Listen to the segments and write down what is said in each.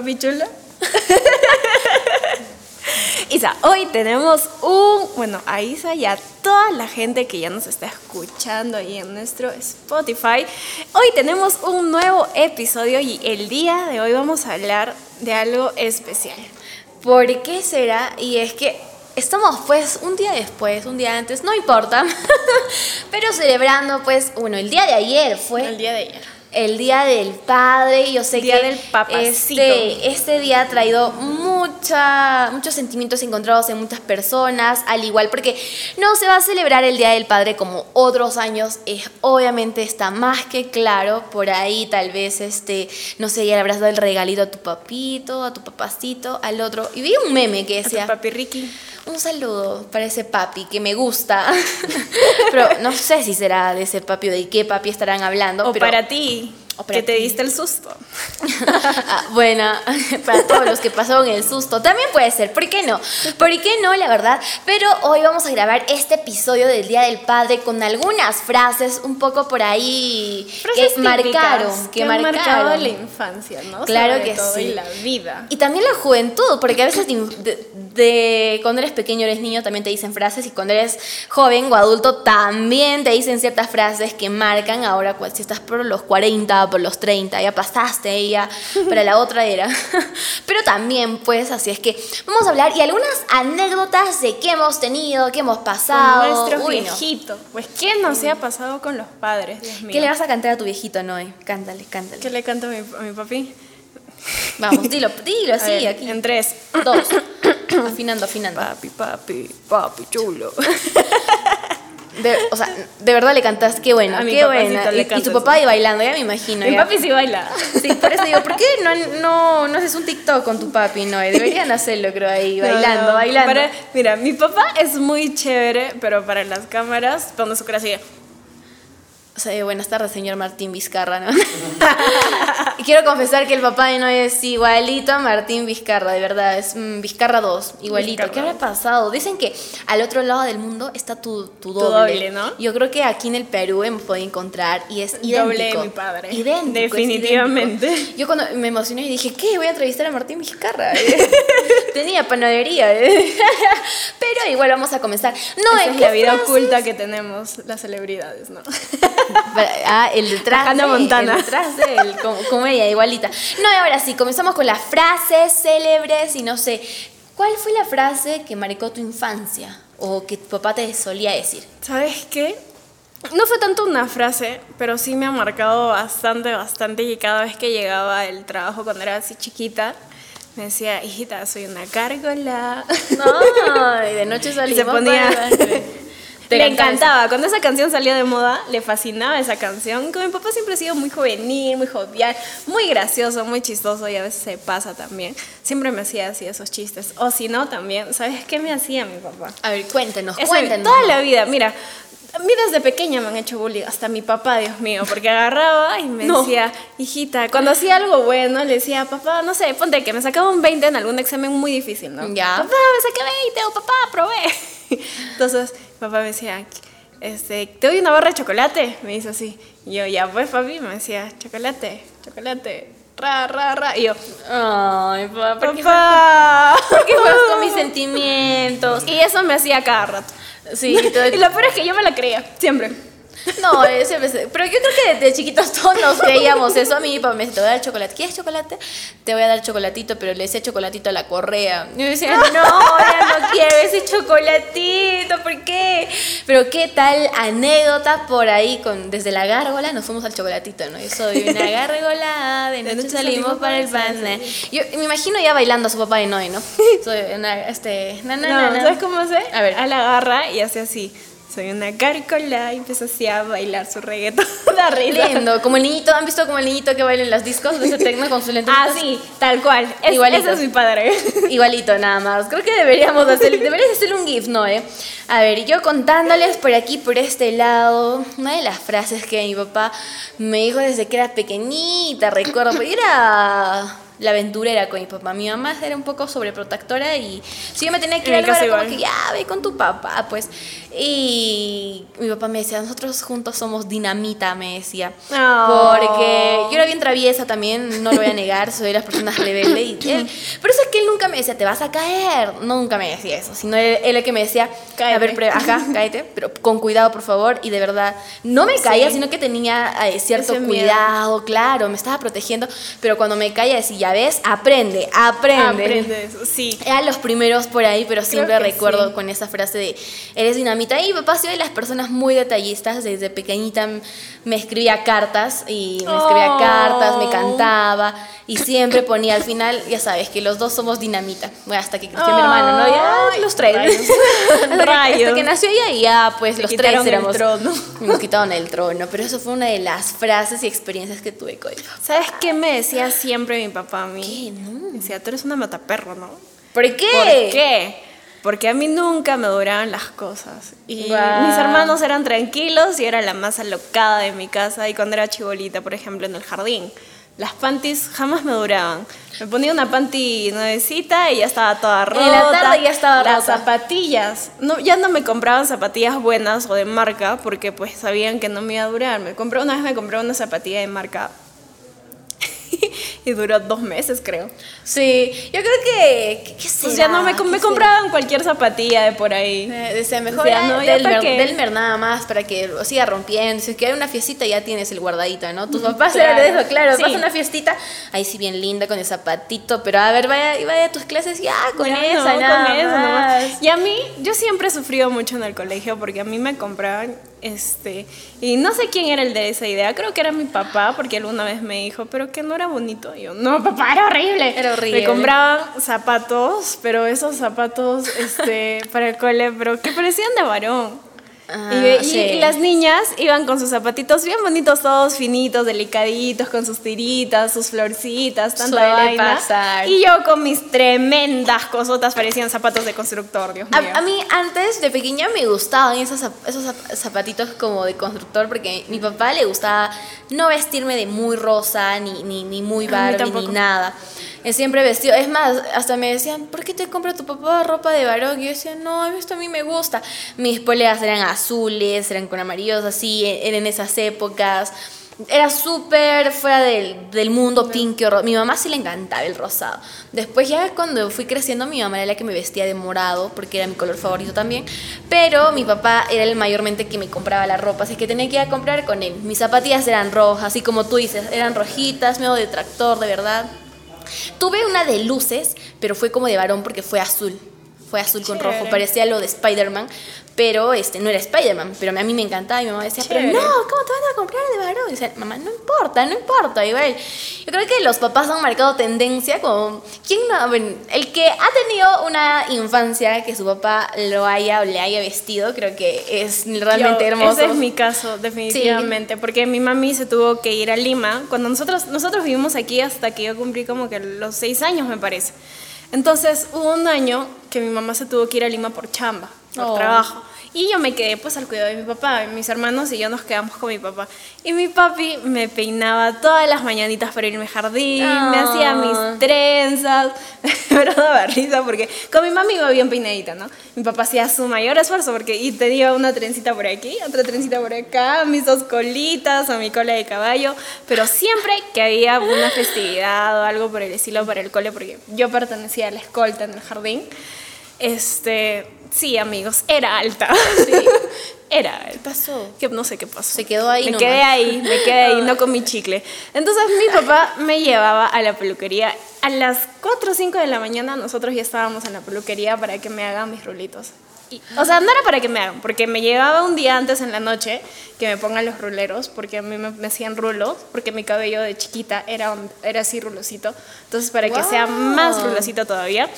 papi chulo. Isa, hoy tenemos un, bueno, a Isa y a toda la gente que ya nos está escuchando ahí en nuestro Spotify, hoy tenemos un nuevo episodio y el día de hoy vamos a hablar de algo especial. ¿Por qué será? Y es que estamos pues un día después, un día antes, no importa, pero celebrando pues, bueno, el día de ayer fue... El día de ayer el Día del Padre. Yo sé día que del papacito. Este, este día ha traído mucha, muchos sentimientos encontrados en muchas personas, al igual porque no se va a celebrar el Día del Padre como otros años. Es, obviamente está más que claro. Por ahí tal vez, este, no sé, ya le habrás dado el regalito a tu papito, a tu papacito, al otro. Y vi un meme que decía... A tu papi Ricky. Un saludo para ese papi que me gusta. pero no sé si será de ese papi o de qué papi estarán hablando. O pero para ti, que te diste el susto. Ah, bueno, para todos los que pasaron el susto. También puede ser, ¿por qué no? ¿Por qué no, la verdad? Pero hoy vamos a grabar este episodio del Día del Padre con algunas frases un poco por ahí Frases que marcaron, que, marcado marcaron. la infancia, ¿no? Claro Sobre que todo, sí. Y la vida. Y también la juventud, porque a veces de, cuando eres pequeño, eres niño, también te dicen frases, y cuando eres joven o adulto, también te dicen ciertas frases que marcan ahora, pues, si estás por los 40, por los 30, ya pasaste ya para la otra era. Pero también, pues, así es que vamos a hablar y algunas anécdotas de qué hemos tenido, qué hemos pasado. Con nuestro Uy, no. viejito. Pues, ¿qué no se ha pasado con los padres? Dios mío. ¿Qué le vas a cantar a tu viejito, Noé? Cántale, cántale. ¿Qué le canto a mi, a mi papi? Vamos, dilo, dilo así, ver, aquí. En tres. Dos. Afinando, afinando. Papi, papi, papi chulo. De, o sea, de verdad le cantaste, qué bueno, A qué buena. le Y, tu papá ahí bailando, ya me imagino. Mi ya. papi sí baila. Sí, por eso digo, ¿por qué no, no, no haces un TikTok con tu papi? No, deberían hacerlo, creo, ahí, bailando, No, no, bailando. para- mira, mi papá es muy chévere, pero para las cámaras pone su cara así. Buenas tardes, señor Martín Vizcarra, ¿no? y quiero confesar que el papá de Noé es igualito a Martín Vizcarra, de verdad, es mm, Vizcarra 2, igualito. Vizcarra ¿Qué habrá 2. pasado? Dicen que al otro lado del mundo está tu, tu doble. doble, ¿no? Yo creo que aquí en el Perú hemos podido encontrar y es idéntico. Doble de mi padre. Idéntico, Definitivamente. idéntico. Yo cuando me emocioné y dije, ¿qué? Voy a entrevistar a Martín Vizcarra. Tenía panadería. ¿eh? Pero igual vamos a comenzar. No, Esa ¿en es la vida frases? oculta que tenemos las celebridades, ¿no? Ah, el detrás Hannah Montana. El detrás de él, como, como ella, igualita. No, ahora sí, comenzamos con las frases célebres y no sé, ¿cuál fue la frase que marcó tu infancia? O que tu papá te solía decir. ¿Sabes qué? No fue tanto una frase, pero sí me ha marcado bastante, bastante. Y cada vez que llegaba del trabajo cuando era así chiquita, me decía, hijita, soy una gárgola. No, y de noche Y salimos se ponía. le cantaba encantaba. Cuando esa canción salió de moda, le fascinaba esa canción. Con mi papá siempre ha sido muy juvenil, muy jovial, muy gracioso, muy chistoso y a veces se pasa también. Siempre me hacía así esos chistes. O si no, también, ¿sabes qué me hacía mi papá? A ver, cuéntenos, Eso, cuéntenos. toda la vida, mira, a mí desde pequeña me han hecho bullying, hasta mi papá, Dios mío, porque agarraba y me No. decía, hijita, cuando hacía algo bueno, le decía, papá, no sé, ponte que me sacaba un 20 en algún examen muy difícil, ¿no? Ya. Papá, me saqué 20, o papá, probé. Entonces, papá me decía, este, ¿te doy una barra de chocolate? Me dice así. Y yo, ya, pues, papi, me decía, chocolate, chocolate, ra, ra, ra. Y yo, Ay, papá, ¿por qué, papá. por qué juegas con mis sentimientos? Y eso me hacía cada rato. Sí, todo- Y lo peor es que yo me la creía, siempre. No, eh, siempre se- pero yo creo que desde chiquitos todos nos creíamos eso. A mí, mi papá me decía, te voy a dar chocolate. ¿Quieres chocolate? Te voy a dar chocolatito, pero le decía chocolatito a la correa. Y yo decía, no, ya no quiero ese chocolatito, ¿por qué? Pero qué tal anécdota por ahí, con desde la gárgola nos fuimos al chocolatito, ¿no? Yo soy una gárgola, de noche salimos para el pan. Yo me imagino ya bailando a su papá de Noé, ¿no? Soy una, este, na, na, No, na. ¿sabes cómo hace? A ver. A la garra y hace así. Soy una gárgola y empieza así a bailar su reggaetón. Da risa. Lindo, como el niñito, ¿han visto como el niñito que baila en los discos de ese tecno con sus lentes? Ah, sí, tal cual. Es, Igualito. Ese es mi padre. Igualito, nada más. Creo que deberíamos hacer, deberías hacer un GIF, ¿no? Eh? A ver, yo contándoles por aquí, por este lado, una de las frases que mi papá me dijo desde que era pequeñita, recuerdo, porque era la aventurera con mi papá. Mi mamá era un poco sobreprotectora y si yo me tenía que ir a era como que ya ve con tu papá, pues. Y mi papá me decía, nosotros juntos somos dinamita, me decía. Oh. Porque yo era bien traviesa también, no lo voy a negar, soy de las personas rebeldes. Y él, por eso es que él nunca me decía, te vas a caer. Nunca me decía eso, sino él, él el que me decía, a Cáete. ver, ajá, cállate, pero con cuidado, por favor. Y de verdad, no me caía, Sí. sino que tenía eh, cierto Ese miedo. cuidado, claro, me estaba protegiendo. Pero cuando me caía, decía, aprende, aprende. Aprende eso, sí. Eran los primeros por ahí, pero siempre recuerdo sí. con esa frase de eres dinamita. Y mi papá ha sido de las personas muy detallistas. Desde pequeñita me escribía cartas y me escribía Oh. cartas, me cantaba y siempre ponía al final, ya sabes, que los dos somos dinamita. Bueno, hasta que creció mi hermano, ¿no? Ya Ay, los tres. rayos. hasta, que, Rayos. hasta que nació ella y ya, pues los tres el éramos. trono. Nos quitaron el trono. Pero eso fue una de las frases y experiencias que tuve con papá. ¿Sabes qué me decía siempre mi papá a mí? ¿Qué? No. Me decía, tú eres una mataperro, ¿no? ¿Por qué? ¿Por qué? Porque a mí nunca me duraban las cosas. Y mis hermanos eran tranquilos y era la más alocada de mi casa. Y cuando era chibolita, por ejemplo, en el jardín, las panties jamás me duraban. Me ponía una panty nuevecita y ya estaba toda rota. En la tarde ya estaba Las rota. zapatillas. No, ya no me compraban zapatillas buenas o de marca porque pues sabían que no me iba a durar. Me compré, una vez me compré una zapatilla de marca y duró dos meses, creo. Sí, yo creo que. ¿Qué, qué Pues ya no me, ¿Qué me será? compraban cualquier zapatilla de por ahí. Eh, mejor Decía, ya no, pa' qué. Delmer nada más para que lo siga rompiendo. Si es que hay una fiestita ya tienes el guardadito, ¿no? Tus papás claro. de eso, claro. Sí. Vas a una fiestita, ahí sí bien linda con el zapatito, pero a ver, vaya, vaya a tus clases ya con Ya, esa, no, nada con eso más. nomás. Y a mí, yo siempre he sufrido mucho en el colegio porque a mí me compraban, este, y no sé quién era el de esa idea, creo que era mi papá, porque alguna vez me dijo, pero que no era bonito. Y yo, no, papá, era horrible. Era horrible. Me compraban zapatos, pero esos zapatos, este, para el cole, pero que parecían de varón. Ah, y, y sí. las niñas iban con sus zapatitos bien bonitos, todos finitos, delicaditos, con sus tiritas, sus florcitas, tanta Suele vaina. pasar. Y yo con mis tremendas cosotas parecían zapatos de constructor, Dios mío. A, a mí antes de pequeña me gustaban esos, esos zap- zapatitos como de constructor porque mi papá le gustaba no vestirme de muy rosa ni, ni, ni muy Barbie ni nada. Él siempre vestido, es más, hasta me decían, ¿por qué te compra tu papá ropa de varón? Y yo decía, no, esto a mí me gusta. Mis poleas eran azules, eran con amarillos así, eran en esas épocas. Era súper fuera del, del mundo pink. ro- Mi mamá sí le encantaba el rosado. Después ya cuando fui creciendo, mi mamá era la que me vestía de morado, porque era mi color favorito también. Pero mi papá era el mayormente que me compraba la ropa, así que tenía que ir a comprar con él. Mis zapatillas eran rojas, así como tú dices, eran rojitas, medio de tractor, de verdad. Tuve una de luces, pero fue como de varón porque fue azul. Fue azul con Chévere. rojo, parecía lo de Spider-Man, pero este no era Spider-Man. Pero a mí me encantaba y mi mamá decía, pero Chévere. no, ¿cómo te van a comprar de varón? Y decía, mamá, no importa, no importa. Igual, yo creo que los papás han marcado tendencia como, ¿quién no? Bueno, el que ha tenido una infancia que su papá lo haya o le haya vestido, creo que es realmente Yo- hermoso. Ese es mi caso, definitivamente, porque mi mami se tuvo que ir a Lima cuando nosotros nosotros vivimos aquí hasta que yo cumplí como que los seis años me parece. Entonces hubo un año que mi mamá se tuvo que ir a Lima por chamba, por Oh. trabajo. Y yo me quedé pues al cuidado de mi papá, mis hermanos y yo nos quedamos con mi papá. Y mi papi me peinaba todas las mañanitas para irme al jardín, me Ah. hacía mis trenzas, pero daba risa porque con mi mami iba bien peinadita, ¿no? Mi papá hacía su mayor esfuerzo porque y tenía una trencita por aquí, otra trencita por acá, mis dos colitas o mi cola de caballo, pero siempre que había una festividad o algo por el estilo para el cole, porque yo pertenecía a la escolta en el jardín, este, sí, amigos, era alta. era alta. ¿Qué pasó? Que no sé qué pasó. Se quedó ahí Me nomás. quedé ahí, me quedé ahí, no comí chicle. Entonces mi papá me llevaba a la peluquería. A las 4 o 5 de la mañana nosotros ya estábamos en la peluquería para que me hagan mis rulitos. Y- o sea, no era para que me hagan, porque me llevaba un día antes en la noche que me pongan los ruleros, porque a mí me, me hacían rulos, porque mi cabello de chiquita era, un- era así rulosito. Entonces, para que sea más rulosito todavía,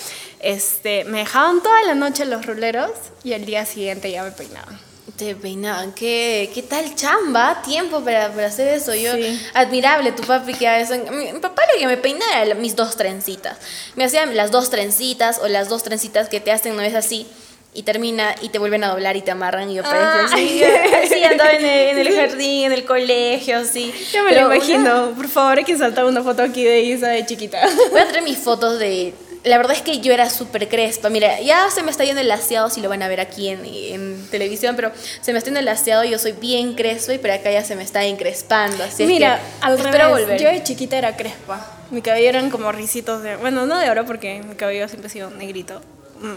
este, me dejaban toda la noche los ruleros y el día siguiente ya me peinaban. Te peinaban, ¿qué, qué tal chamba? Tiempo para, para hacer eso. Yo, Sí. admirable tu papi que hace eso. Mi, mi papá lo que me peinaba era mis dos trencitas. Me hacían las dos trencitas o las dos trencitas que te hacen, no es así. Y termina y te vuelven a doblar y te amarran y yo Ah. así, así andaba en el, en el jardín, en el colegio, así. Yo me Pero lo imagino. Por favor, hay que saltar una foto aquí de Isa de chiquita. Voy a traer mis fotos de... La verdad es que yo era súper crespa. Mira, ya se me está yendo el laseado, si lo van a ver aquí en, en televisión, pero se me está yendo el laseado, yo soy bien crespa y por acá ya se me está encrespando. Así Mira, es que al espero revés. volver. Yo de chiquita era crespa. Mi cabello eran como risitos de. Bueno, no de oro porque mi cabello siempre ha sido negrito,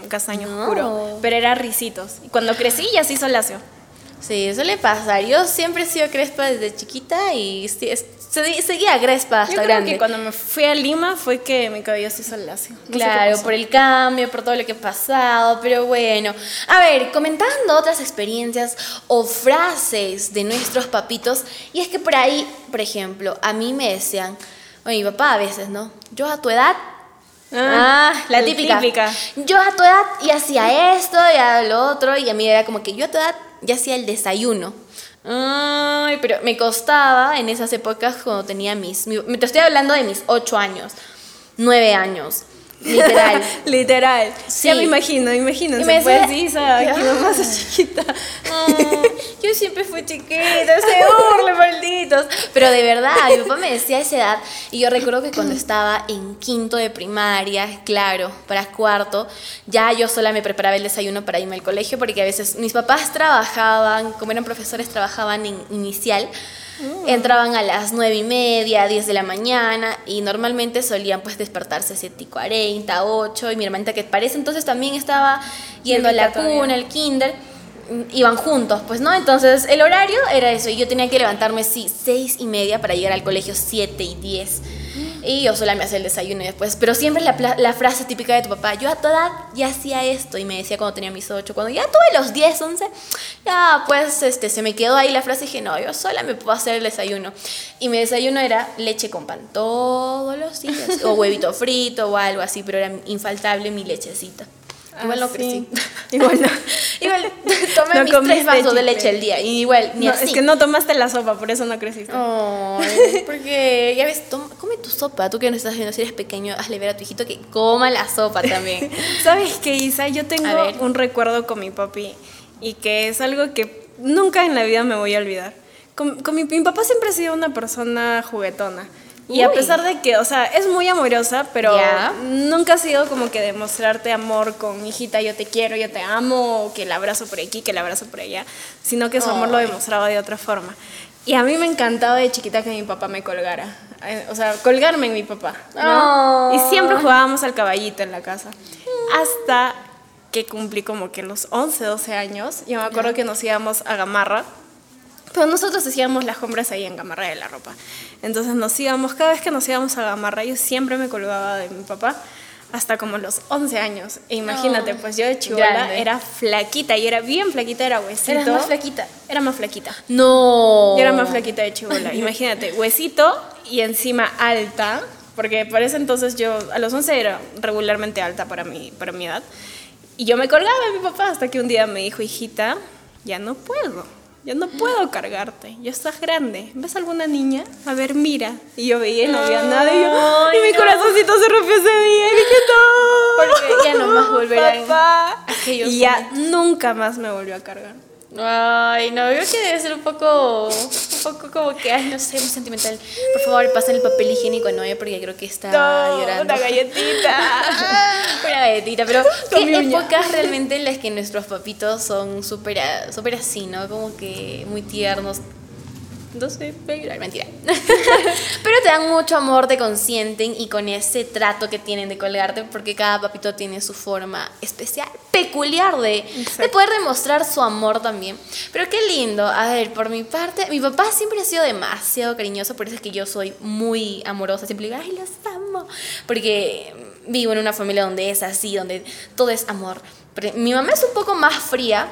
castaño No. oscuro. Pero era risitos. Y cuando crecí ya se hizo lacio. Sí, suele pasar. Yo siempre he sido crespa desde chiquita y seguía crespa hasta Yo creo grande. que cuando me fui a Lima fue que mi cabello se hizo lacio. No Claro, por el cambio, por todo lo que ha pasado, pero bueno. A ver, comentando otras experiencias o frases de nuestros papitos, y es que por ahí, por ejemplo, a mí me decían, o mi papá a veces, ¿no? Yo a tu edad Ah, la el típica. típica. Yo a tu edad ya hacía esto, ya lo otro, y a mí era como que yo a tu edad ya hacía el desayuno. Ay, pero me costaba en esas épocas cuando tenía mis. mi- te estoy hablando de mis 8 años, 9 años, literal. Literal. Sí. Ya me imagino, imagínense. Y me pues decía- Isa, aquí nomás es chiquita. Ay, yo siempre fui chiquita, se burle, malditos. Pero de verdad, mi papá me decía a esa edad, y yo recuerdo que cuando estaba en quinto de primaria, claro, para cuarto, ya yo sola me preparaba el desayuno para irme al colegio, porque a veces mis papás trabajaban, como eran profesores, trabajaban en inicial. Entraban a las nueve y media, 10 de la mañana y normalmente solían pues despertarse 7 y 40, 8 y mi hermanita que parece entonces también estaba yendo a la todavía. cuna, al kinder, mm, iban juntos, pues, ¿no? Entonces, el horario era eso, y yo tenía que levantarme, sí, seis y media para llegar al colegio siete y diez. Y yo sola me hacía el desayuno después, pero siempre la, la frase típica de tu papá, yo a tu edad ya hacía esto, y me decía cuando tenía mis ocho, cuando ya tuve los 10, 11, ya pues este, se me quedó ahí la frase y dije, no, yo sola me puedo hacer el desayuno. Y mi desayuno era leche con pan todos los días, o huevito frito o algo así, pero era infaltable mi lechecita. Igual no Ah, sí. crecí. Igual no. Igual tomé No mis tres vasos de leche al día. Y igual, ni No, así. es que no tomaste la sopa, por eso no creciste. Ay, porque ya ves, toma- come tu sopa. Tú que no estás viendo, si eres pequeño, hazle ver a tu hijito que coma la sopa también. ¿Sabes qué, Isa? Yo tengo un recuerdo con mi papi y que es algo que nunca en la vida me voy a olvidar. Con, con mi, mi papá siempre ha sido una persona juguetona. Y a pesar de que, o sea, es muy amorosa, pero nunca ha sido como que demostrarte amor con hijita, yo te quiero, yo te amo, que el abrazo por aquí, que el abrazo por allá, sino que su amor lo demostraba de otra forma. Y a mí me encantaba de chiquita que mi papá me colgara. Eh, O sea, colgarme en mi papá. Y siempre jugábamos al caballito en la casa. Hasta que cumplí como que los 11, 12 años. Yo me acuerdo que nos íbamos a Gamarra. Pero nosotros hacíamos las compras ahí en Gamarra de la ropa. Entonces nos íbamos, cada vez que nos íbamos a Gamarra, yo siempre me colgaba de mi papá hasta como los 11 años. E imagínate, Oh, pues yo de chivola era flaquita y era bien flaquita, era huesito. Eras más flaquita. Era más flaquita. No. Yo era más flaquita de chivola. Imagínate, huesito y encima alta, porque por ese entonces yo a los 11 era regularmente alta para mi, para mi edad. Y yo me colgaba de mi papá hasta que un día me dijo, hijita, ya no puedo. Ya no puedo cargarte, ya estás grande. ¿Ves alguna niña? A ver, mira. Y yo veía y no había nada. Y, yo, Ay, y mi no. corazoncito se rompió ese día. Y dije, no. Porque ya no más volverán Papá. aquellos Y ya nunca más me volvió a cargar. Ay, no, creo que debe ser un poco, un poco como que, ay, no sé, muy sentimental. Por favor, pasen el papel higiénico, no, porque creo que está No, llorando. una galletita. Una galletita, pero Con qué épocas realmente en las que nuestros papitos son súper a- súper así, ¿no? Como que muy tiernos. No sé, pero mentira. pero te dan mucho amor, te consienten y con ese trato que tienen de colgarte, porque cada papito tiene su forma especial, peculiar de, de poder demostrar su amor también. Pero qué lindo. A ver, por mi parte, mi papá siempre ha sido demasiado cariñoso, por eso es que yo soy muy amorosa. Siempre digo, ay, los amo. Porque vivo en una familia donde es así, donde todo es amor. Pero mi mamá es un poco más fría,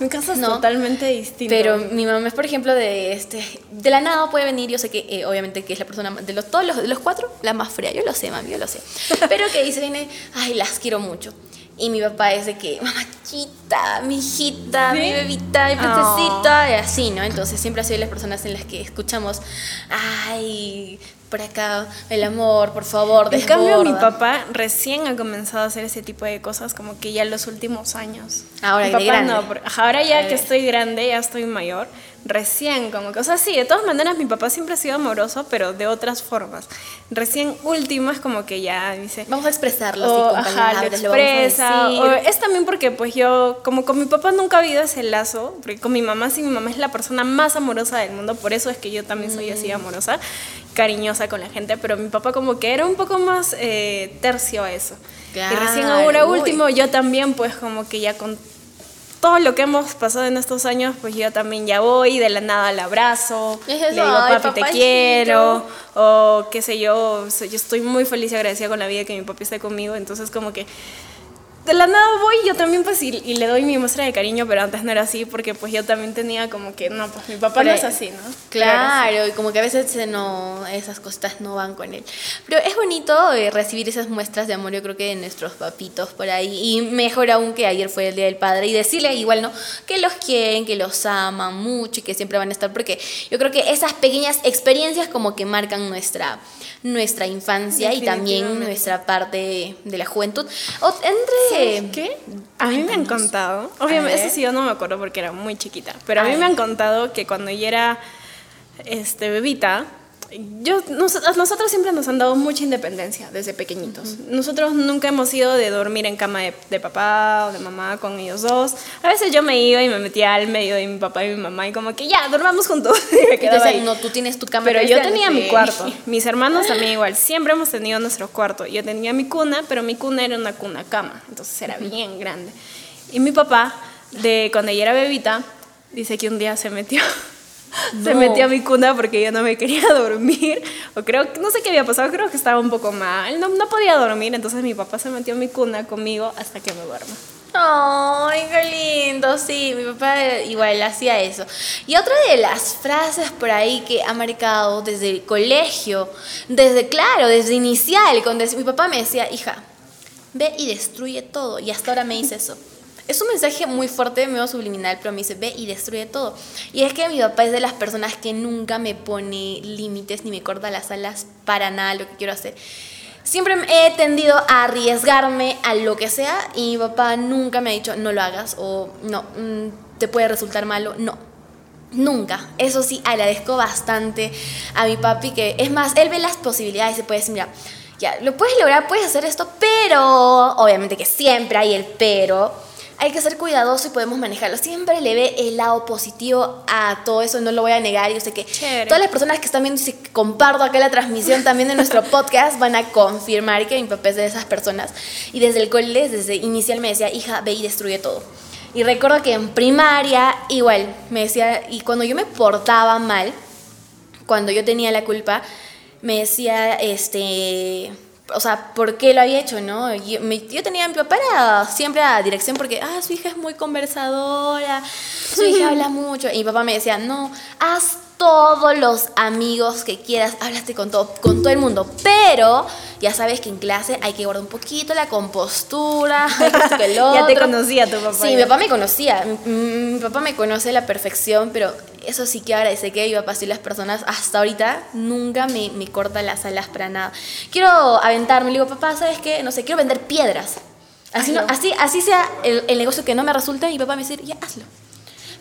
Mi casa es No. totalmente distinta. pero mi mamá es, por ejemplo, de este de la nada puede venir. Yo sé que, eh, obviamente, que es la persona de los, todos los, de los cuatro, la más fría. Yo lo sé, mami, yo lo sé. Pero que dice, viene, ay, las quiero mucho. Y mi papá es de que, mamachita, mi hijita, ¿Sí? mi bebita, mi princesita, y así, ¿no? Entonces siempre ha sido las personas en las que escuchamos, ay, por acá, el amor, por favor, En cambio, mi desborda. papá recién ha comenzado a hacer ese tipo de cosas como que ya en los últimos años. Ahora mi papá grande. no, porque- ahora ya que estoy grande, ya estoy mayor, recién como que, o sea, sí, de todas maneras mi papá siempre ha sido amoroso, pero de otras formas. Recién último es como que ya dice, Vamos a expresarlo o, con ajá, lo palabras, lo vamos a expresa, decir. o es también porque pues yo, como con mi papá nunca ha habido ese lazo, porque con mi mamá sí, mi mamá es la persona más amorosa del mundo, por eso es que yo también soy Mm. así amorosa, cariñosa con la gente, pero mi papá como que era un poco más eh, tercio a eso. y recién ahora uy. último yo también pues como que ya con todo lo que hemos pasado en estos años, pues yo también ya voy, de la nada al abrazo, Es le digo, ay, papi, te papachito". quiero, o qué sé yo, yo estoy muy feliz y agradecida con la vida que mi papi esté conmigo, entonces como que de la nada voy yo también pues y, y le doy mi muestra de cariño, pero antes no era así porque pues yo también tenía como que, no, pues mi papá Pero- no es así, ¿no? Claro, y como que a veces se no, esas cosas no van con él. Pero es bonito eh, recibir esas muestras de amor, yo creo que de nuestros papitos por ahí. Y mejor aún que ayer fue el Día del Padre. Y decirle igual, ¿no? Que los quieren, que los aman mucho y que siempre van a estar. Porque yo creo que esas pequeñas experiencias como que marcan nuestra, nuestra infancia y también nuestra parte de la juventud. O, entre... ¿Qué? A mí me han contado, obviamente, eso sí yo no me acuerdo porque era muy chiquita, pero a, mí me han contado que cuando yo era este, bebita, yo, nos- a nosotros siempre nos han dado mucha independencia desde pequeñitos. Nosotros nunca hemos ido de dormir en cama de, de papá o de mamá con ellos dos. A veces yo me iba y me metía al medio de mi papá y mi mamá y como que ya, dormamos juntos. Y me Y te quedaba dicen, ahí. no, tú tienes tu cama. Pero yo especial". tenía mi cuarto. Mis hermanos también igual. Siempre hemos tenido nuestro cuarto. Yo tenía mi cuna, pero mi cuna era una cuna cama. Entonces era bien grande. Y mi papá, de cuando yo era bebita, dice que un día se metió. Se No. metió a mi cuna porque yo no me quería dormir. O creo que, no sé qué había pasado, creo que estaba un poco mal. No, no podía dormir, entonces mi papá se metió a mi cuna conmigo hasta que me duermo. Ay, qué lindo, sí, mi papá igual hacía eso. Y otra de las frases por ahí que ha marcado desde el colegio, desde, claro, desde inicial, cuando mi papá me decía, hija, ve y destruye todo. Y hasta ahora me dice eso. Es un mensaje muy fuerte, medio subliminal, pero me dice, ve y destruye todo. Y es que mi papá es de las personas que nunca me pone límites ni me corta las alas para nada lo que quiero hacer. Siempre he tendido a arriesgarme a lo que sea y mi papá nunca me ha dicho no lo hagas o no, mm, te puede resultar malo. No, nunca. Eso sí, agradezco bastante a mi papi que, es más, él ve las posibilidades y puede decir, mira, ya, lo puedes lograr, puedes hacer esto, pero, obviamente que siempre hay el pero. Hay que ser cuidadoso y podemos manejarlo. Siempre le ve el lado positivo a todo eso, no lo voy a negar. Yo sé que Chévere. todas las personas que están viendo y si comparto acá la transmisión también de nuestro podcast van a confirmar que mi papá es de esas personas. Y desde el cole, desde inicial me decía, hija, ve y destruye todo. Y recuerdo que en primaria igual me decía, y cuando yo me portaba mal, cuando yo tenía la culpa, me decía, este, o sea, ¿por qué lo había hecho, no? Yo, mi- yo tenía, mi papá era siempre a dirección porque, ah, su hija es muy conversadora, su hija habla mucho. Y mi papá me decía, no, haz todos los amigos que quieras, háblate con todo, con todo el mundo, pero ya sabes que en clase hay que guardar un poquito la compostura, que el Ya te otro". conocía tu papá. Sí, ya. mi papá me conocía. Mi, mi papá me conoce a la perfección, pero eso sí que agradece que mi papá sí las personas hasta ahorita nunca me, me corta las alas para nada. Quiero aventarme, le digo, papá, ¿sabes qué? No sé, quiero vender piedras. Así, no- así, así sea el, el negocio que no me resulte, y papá me dice, ya hazlo.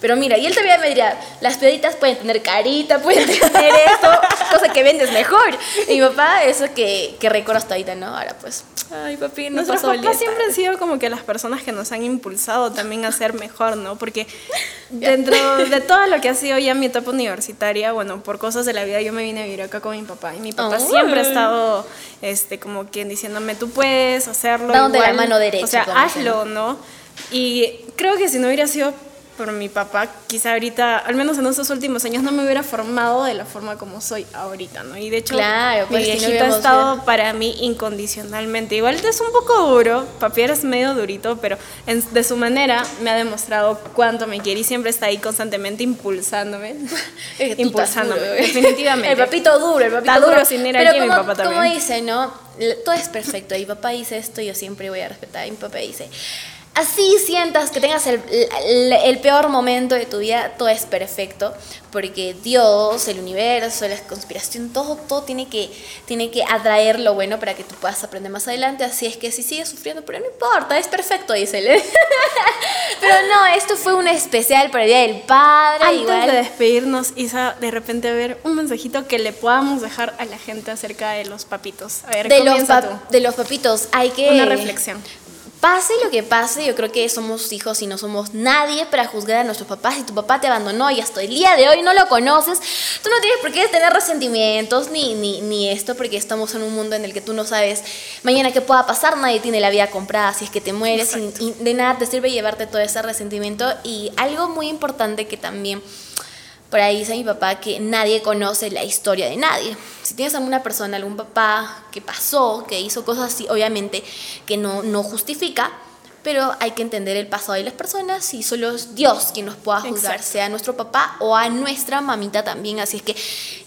Pero mira, y él también me diría, las piedritas pueden tener carita, pueden tener esto, cosa que vendes mejor. Y mi papá, eso que, que recuerdo hasta ahorita, ¿no? Ahora pues, ay papi, no Nuestros pasó papás siempre han sido como que las personas que nos han impulsado también a ser mejor, ¿no? Porque dentro de todo lo que ha sido ya mi etapa universitaria, bueno, por cosas de la vida yo me vine a vivir acá con mi papá y mi papá siempre ha estado, este, como quien diciéndome, tú puedes hacerlo. Dándote la igual". mano derecha, O sea, hazlo, ¿no? Y creo que si no hubiera sido por mi papá, quizá ahorita, al menos en estos últimos años, no me hubiera formado de la forma como soy ahorita, ¿no? Y de hecho, Claro, pues, mi si no viejita ha estado para mí incondicionalmente. Igual es un poco duro, papi eres medio durito, pero en- de su manera me ha demostrado cuánto me quiere y siempre está ahí constantemente impulsándome. Es impulsándome, duro, definitivamente. El papito duro, el papito Está duro sin ir Pero allí, mi papá también. Como dice, ¿no? Todo es perfecto. Y mi papá dice esto, yo siempre voy a respetar. Y mi papá dice, así sientas que tengas el, el- el peor momento de tu vida, todo es perfecto, porque Dios, el universo, la conspiración, todo, todo tiene que, tiene que atraer lo bueno para que tú puedas aprender más adelante. Así es que si sigues sufriendo, pero no importa, es perfecto, dice él. pero no, esto fue un especial para el Día del Padre. Antes igual. de despedirnos, Isa, de repente a ver un mensajito que le podamos dejar a la gente acerca de los papitos. A ver, de, los de los papitos, hay que... Una reflexión. Pase lo que pase, yo creo que somos hijos y no somos nadie para juzgar a nuestros papás. Si tu papá te abandonó y hasta el día de hoy no lo conoces, tú no tienes por qué tener resentimientos ni, ni, ni esto, porque estamos en un mundo en el que tú no sabes mañana qué pueda pasar, nadie tiene la vida comprada si es que te mueres y, y de nada te sirve llevarte todo ese resentimiento. Y algo muy importante que también por ahí dice mi papá que nadie conoce la historia de nadie. Si tienes alguna persona, algún papá que pasó, que hizo cosas así, obviamente que no, no justifica, pero hay que entender el pasado de las personas y solo es Dios quien nos pueda juzgar, Exacto. sea a nuestro papá o a nuestra mamita también. Así es que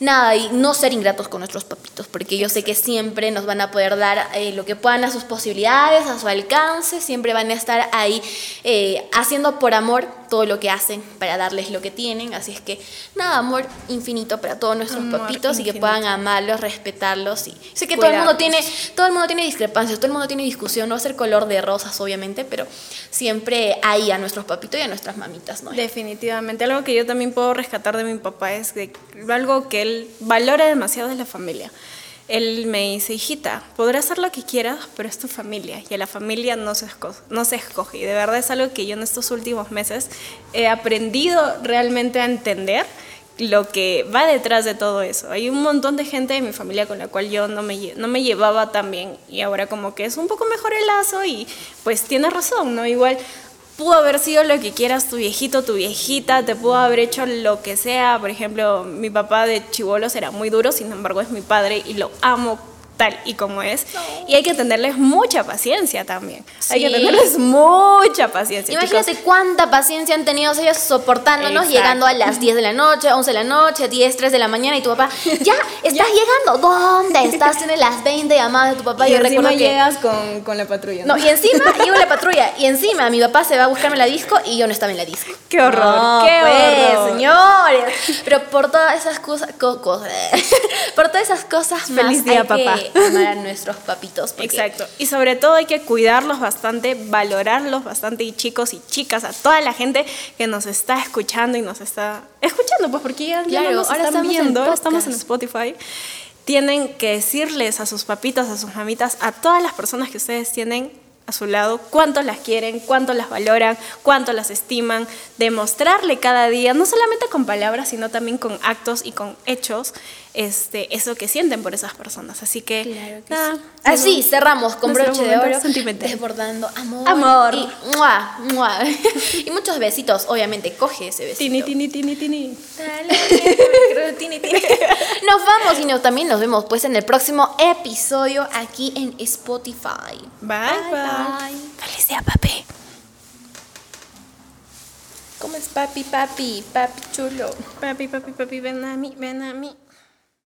nada, y no ser ingratos con nuestros papitos, porque yo sé que siempre nos van a poder dar eh, lo que puedan a sus posibilidades, a su alcance, siempre van a estar ahí eh, haciendo por amor todo lo que hacen para darles lo que tienen. Así es que nada, amor infinito para todos nuestros Amor papitos y que puedan amarlos, respetarlos. Y sé que todo el mundo tiene, todo el mundo tiene discrepancias, todo el mundo tiene discusión, no va a ser color de rosas, obviamente, pero siempre hay a nuestros papitos y a nuestras mamitas, ¿no? Definitivamente. Algo que yo también puedo rescatar de mi papá es de algo que él valora demasiado es la familia. Él me dice, hijita, podrás hacer lo que quieras, pero es tu familia. Y a la familia no se, esco- no se escoge. Y de verdad es algo que yo en estos últimos meses he aprendido realmente a entender lo que va detrás de todo eso. Hay un montón de gente de mi familia con la cual yo no me, no me llevaba tan bien y ahora como que es un poco mejor el lazo y pues tienes razón, ¿no? Igual pudo haber sido lo que quieras tu viejito, tu viejita, te pudo haber hecho lo que sea. Por ejemplo, mi papá de chivolos era muy duro, sin embargo es mi padre y lo amo tal y como es. Y hay que tenerles mucha paciencia también. Hay que tenerles mucha paciencia. Imagínate chicos. cuánta paciencia han tenido ellos soportándonos, Exacto. llegando a las 10 de la noche, 11 de la noche, 10, 3 de la mañana y tu papá, ya, estás llegando, ¿dónde estás? Tienes las 20 llamadas de tu papá. Y yo encima recuerdo que... llegas con, con la patrulla. No, y encima llego la patrulla y encima mi papá se va a buscarme la disco y yo no estaba en la disco. ¡Qué horror! No, ¡Qué pues, horror! señores. Pero por todas esas cosas, co- cosas por todas esas cosas más Feliz día, papá. que amar a nuestros papitos. Exacto. Y sobre todo hay que cuidarlos bastante, valorarlos bastante y chicos y chicas, a toda la gente que nos está escuchando y nos está escuchando, pues porque ya, Claro, no nos ahora están estamos en viendo, podcast. estamos en Spotify. Tienen que decirles a sus papitos, a sus mamitas, a todas las personas que ustedes tienen a su lado, cuánto las quieren, cuánto las valoran, cuánto las estiman, demostrarle cada día, no solamente con palabras, sino también con actos y con hechos, este, eso que sienten por esas personas. Así que, Claro que nada, sí. Así cerramos con broche de oro, desbordando amor, Amor. y ¡mua! ¡mua! y muchos besitos, obviamente, coge ese besito. Tini, tini, tini, tini. Dale, tini, tini. Nos vamos y nos, también nos vemos pues en el próximo episodio aquí en Spotify. Bye, bye. Feliz día, papi. ¿Cómo es papi, papi, papi chulo? Papi, papi, papi, ven a mí, ven a mí.